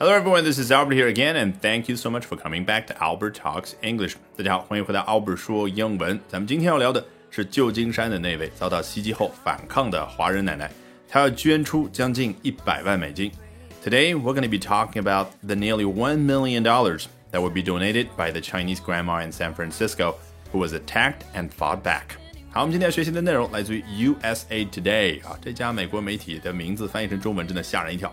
Hello everyone, this is Albert here again, and thank you so much for coming back to Albert Talks English. 大家好，欢迎回到 Albert 说英文。咱们今天要聊的是旧金山的那位遭到袭击后反抗的华人奶奶，她要捐出将近一百万美金。Today we're going to be talking about the nearly one million dollars that will be donated by the Chinese grandma in San Francisco who was attacked and fought back. 好，我们今天要学习的内容来自于 USA Today 啊，这家美国媒体的名字翻译成中文真的吓人一跳。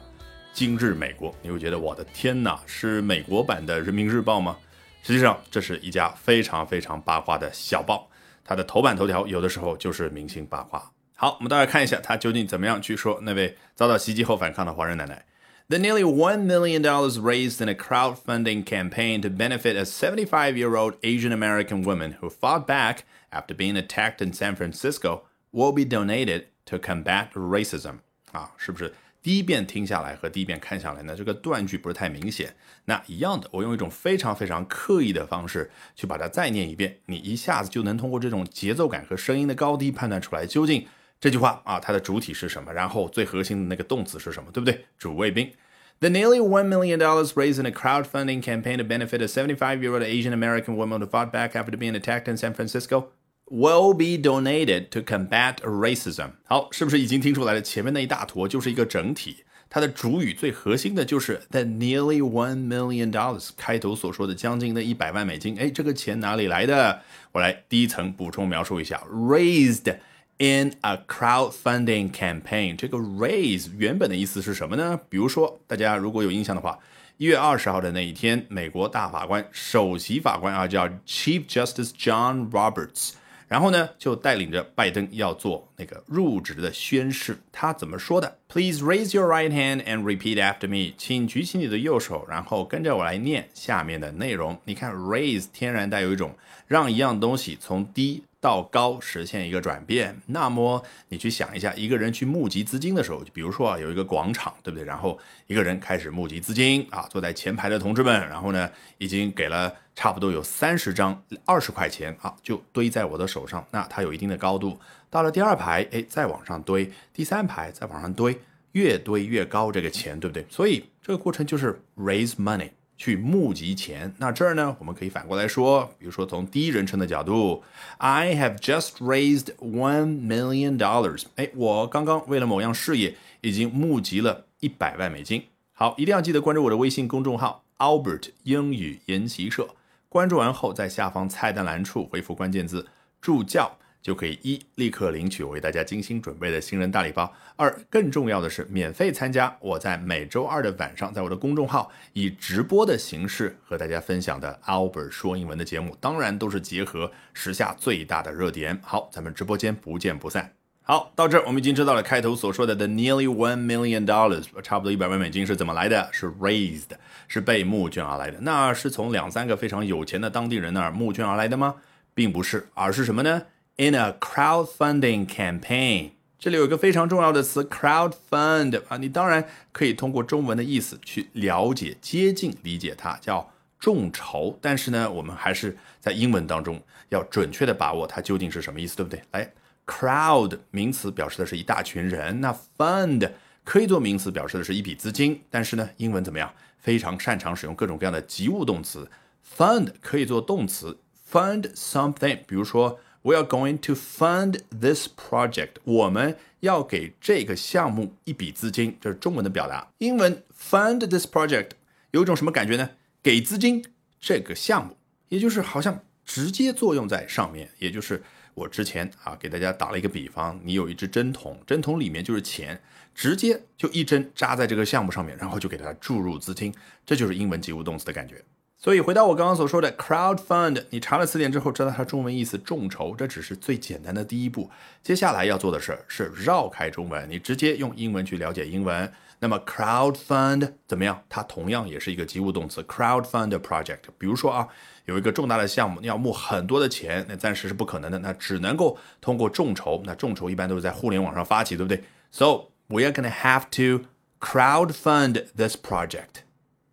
今日美国，你会觉得我的天哪，是美国版的人民日报吗？实际上，这是一家非常非常八卦的小报，它的头版头条有的时候就是明星八卦。好，我们大家看一下，它究竟怎么样去说那位遭到袭击后反抗的华人奶奶。The nearly $1 million raised in a crowdfunding campaign to benefit a 75 year old Asian American woman who fought back after being attacked in San Francisco will be donated to combat racism. 啊，是不是 第一遍听下来和第一遍看下来呢，这个断句不是太明显。那一样的，我用一种非常非常刻意的方式去把它再念一遍，你一下子就能通过这种节奏感和声音的高低判断出来，究竟这句话啊它的主体是什么，然后最核心的那个动词是什么，对不对？主谓宾。The nearly $1 million raised in a crowdfunding campaign to benefit a 75 year old Asian American woman who fought back after being attacked in San Francisco will be donated to combat racism。好，是不是已经听出来了？前面那一大坨就是一个整体，它的主语最核心的就是 the nearly one million dollars，开头所说的将近的一百万美金。哎，这个钱哪里来的？我来第一层补充描述一下：raised in a crowdfunding campaign。这个 raise 原本的意思是什么呢？比如说，大家如果有印象的话。一月二十号的那一天，美国大法官首席法官啊，叫 Chief Justice John Roberts，然后呢，就带领着拜登要做那个入职的宣誓。他怎么说的？Please raise your right hand and repeat after me。请举起你的右手，然后跟着我来念下面的内容。你看，raise 天然带有一种让一样东西从低到高实现一个转变。那么你去想一下，一个人去募集资金的时候，就比如说啊，有一个广场，对不对？然后一个人开始募集资金啊，坐在前排的同志们，然后呢，已经给了。差不多有三十张二十块钱啊，就堆在我的手上。那它有一定的高度。到了第二排，哎，再往上堆；第三排再往上堆，越堆越高，这个钱对不对？所以这个过程就是 raise money，去募集钱。那这儿呢，我们可以反过来说，比如说从第一人称的角度，I have just raised one million dollars。哎，我刚刚为了某样事业已经募集了一百万美金。好，一定要记得关注我的微信公众号 Albert 英语研习社。关注完后，在下方菜单栏处回复关键字“助教”，就可以一立刻领取我为大家精心准备的新人大礼包；二更重要的是，免费参加我在每周二的晚上，在我的公众号以直播的形式和大家分享的 Albert 说英文的节目，当然都是结合时下最大的热点。好，咱们直播间不见不散。好，到这儿我们已经知道了开头所说的 the nearly one million dollars，差不多一百万美金是怎么来的？是 raised，是被募捐而来的。那是从两三个非常有钱的当地人那儿募捐而来的吗？并不是，而是什么呢？In a crowdfunding campaign，这里有一个非常重要的词 crowdfund 啊，你当然可以通过中文的意思去了解、接近理解它，叫众筹。但是呢，我们还是在英文当中要准确的把握它究竟是什么意思，对不对？来。Crowd 名词表示的是一大群人，那 fund 可以做名词表示的是一笔资金，但是呢，英文怎么样？非常擅长使用各种各样的及物动词，fund 可以做动词，fund something，比如说 We are going to fund this project，我们要给这个项目一笔资金，这是中文的表达。英文 fund this project 有一种什么感觉呢？给资金这个项目，也就是好像直接作用在上面，也就是。我之前啊给大家打了一个比方，你有一只针筒，针筒里面就是钱，直接就一针扎在这个项目上面，然后就给它注入资金，这就是英文及物动词的感觉。所以回到我刚刚所说的 crowd fund，你查了词典之后知道它中文意思众筹，这只是最简单的第一步。接下来要做的事儿是绕开中文，你直接用英文去了解英文。那么 crowd fund 怎么样？它同样也是一个及物动词，crowd fund project。比如说啊。有一个重大的项目，你要募很多的钱，那暂时是不可能的，那只能够通过众筹。那众筹一般都是在互联网上发起，对不对？So we are gonna have to crowd fund this project。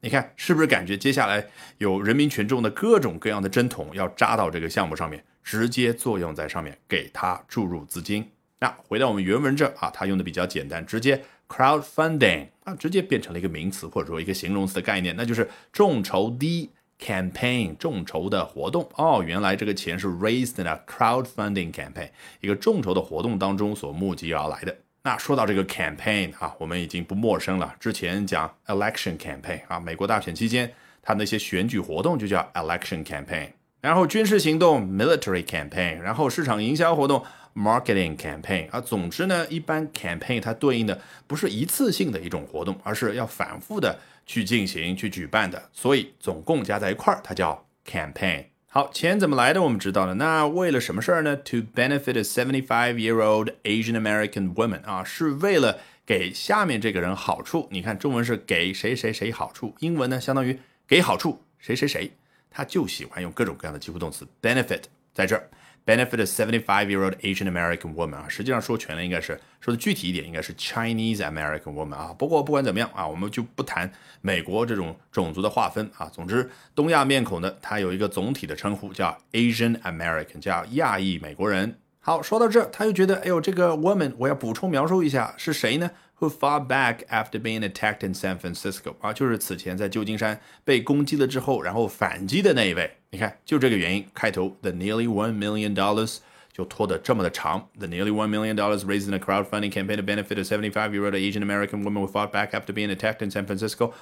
你看是不是感觉接下来有人民群众的各种各样的针筒要扎到这个项目上面，直接作用在上面，给它注入资金。那回到我们原文这啊，它用的比较简单，直接 crowdfunding 啊，直接变成了一个名词或者说一个形容词的概念，那就是众筹的 campaign 众筹的活动哦。原来这个钱是 raised in a crowdfunding campaign 一个众筹的活动当中所募集而来的。那说到这个 campaign 啊，我们已经不陌生了。之前讲 election campaign 啊，美国大选期间，它那些选举活动就叫 election campaign。然后军事行动 military campaign，然后市场营销活动 marketing campaign 啊。总之呢，一般 campaign 它对应的不是一次性的一种活动，而是要反复的去进行、去举办的。所以总共加在一块儿，它叫 campaign。好，钱怎么来的？我们知道了。那为了什么事儿呢？To benefit a seventy-five-year-old Asian American woman 啊，是为了给下面这个人好处。你看，中文是给谁谁谁好处，英文呢相当于给好处谁谁谁。他就喜欢用各种各样的及物动词 benefit 在这儿。Benefit a seventy-five-year-old Asian American woman 啊，实际上说全了应该是说的具体一点，应该是 Chinese American woman 啊。不过不管怎么样啊，我们就不谈美国这种种族的划分啊。总之，东亚面孔呢，它有一个总体的称呼叫 Asian American，叫亚裔美国人。好，说到这，他又觉得，哎呦，这个 woman 我要补充描述一下是谁呢？Who fought back after being attacked in San Francisco？啊，就是此前在旧金山被攻击了之后，然后反击的那一位。你看，就这个原因，开头 the nearly one million dollars 就拖得这么的长。The nearly one million dollars raised in a crowdfunding campaign to benefit a 75-year-old Asian American woman who fought back after being attacked in San Francisco。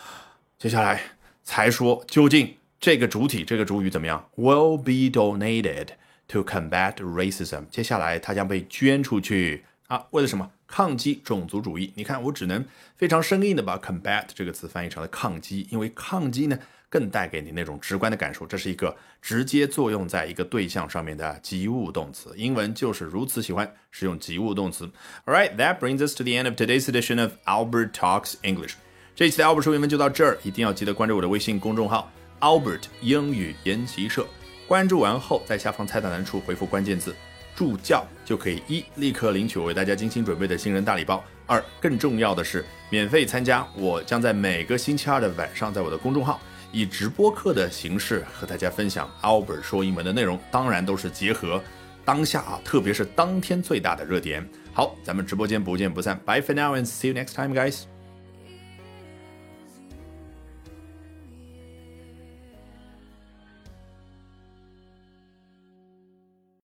接下来才说究竟这个主体这个主语怎么样？Will be donated To combat racism。接下来它将被捐出去啊？为了什么？抗击种族主义，你看我只能非常生硬的把 combat 这个词翻译成了抗击，因为抗击呢更带给你那种直观的感受，这是一个直接作用在一个对象上面的及物动词。英文就是如此喜欢使用及物动词。All right, that brings us to the end of today's edition of Albert Talks English。这一期的 Albert 说英文就到这儿，一定要记得关注我的微信公众号 Albert 英语研习社。关注完后，在下方菜单栏处回复关键字。助教就可以一立刻领取我为大家精心准备的新人大礼包。二，更重要的是免费参加，我将在每个星期二的晚上，在我的公众号以直播课的形式和大家分享 Albert 说英文的内容，当然都是结合当下啊，特别是当天最大的热点。好，咱们直播间不见不散，Bye for now and see you next time, guys.